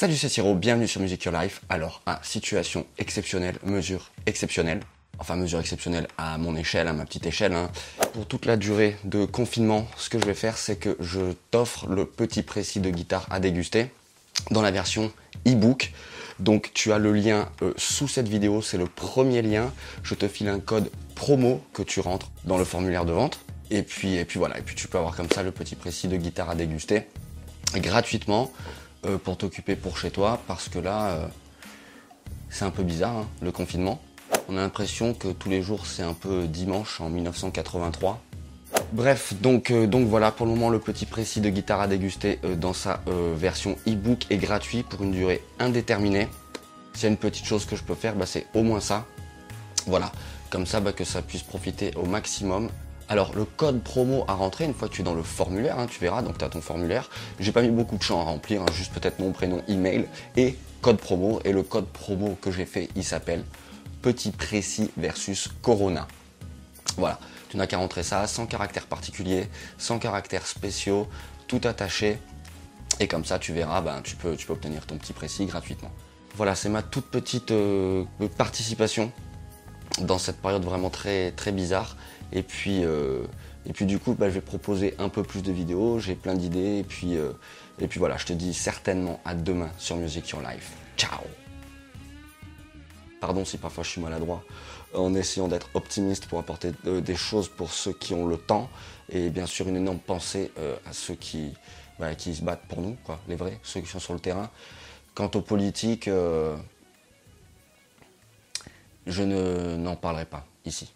Salut c'est Siro, bienvenue sur Music Your Life. Alors, à situation exceptionnelle, mesure exceptionnelle. Enfin, mesure exceptionnelle à mon échelle, à ma petite échelle. hein. Pour toute la durée de confinement, ce que je vais faire, c'est que je t'offre le petit précis de guitare à déguster dans la version e-book. Donc tu as le lien euh, sous cette vidéo, c'est le premier lien. Je te file un code promo que tu rentres dans le formulaire de vente. Et puis, et puis voilà, et puis tu peux avoir comme ça le petit précis de guitare à déguster gratuitement euh, pour t'occuper pour chez toi parce que là euh, c'est un peu bizarre hein, le confinement. On a l'impression que tous les jours c'est un peu dimanche en 1983. Bref, donc, euh, donc voilà pour le moment le petit précis de guitare à déguster dans sa version e-book est gratuit pour une durée indéterminée. S'il y a une petite chose que je peux faire, bah, c'est au moins ça. Voilà, comme ça bah, que ça puisse profiter au maximum. Alors le code promo à rentrer, une fois que tu es dans le formulaire, hein, tu verras, donc tu as ton formulaire. J'ai pas mis beaucoup de champs à remplir, hein, juste peut-être mon prénom, email et code promo. Et le code promo que j'ai fait, il s'appelle Petit Précis versus Corona. Voilà, tu n'as qu'à rentrer ça sans caractère particulier, sans caractères spéciaux, tout attaché. Et comme ça, tu verras, ben, tu, peux, tu obtenir ton petit précis gratuitement. Voilà, c'est ma toute petite euh, participation dans cette période vraiment très, très bizarre. Et puis, euh, et puis du coup, bah, je vais proposer un peu plus de vidéos, j'ai plein d'idées. Et, puis, euh, et puis voilà, je te dis certainement à demain sur Music Your Life. Ciao Pardon si parfois je suis maladroit, en essayant d'être optimiste pour apporter euh, des choses pour ceux qui ont le temps. Et bien sûr, une énorme pensée à ceux qui, bah, qui se battent pour nous, quoi, les vrais, ceux qui sont sur le terrain. Quant aux politiques, je ne, n'en parlerai pas ici.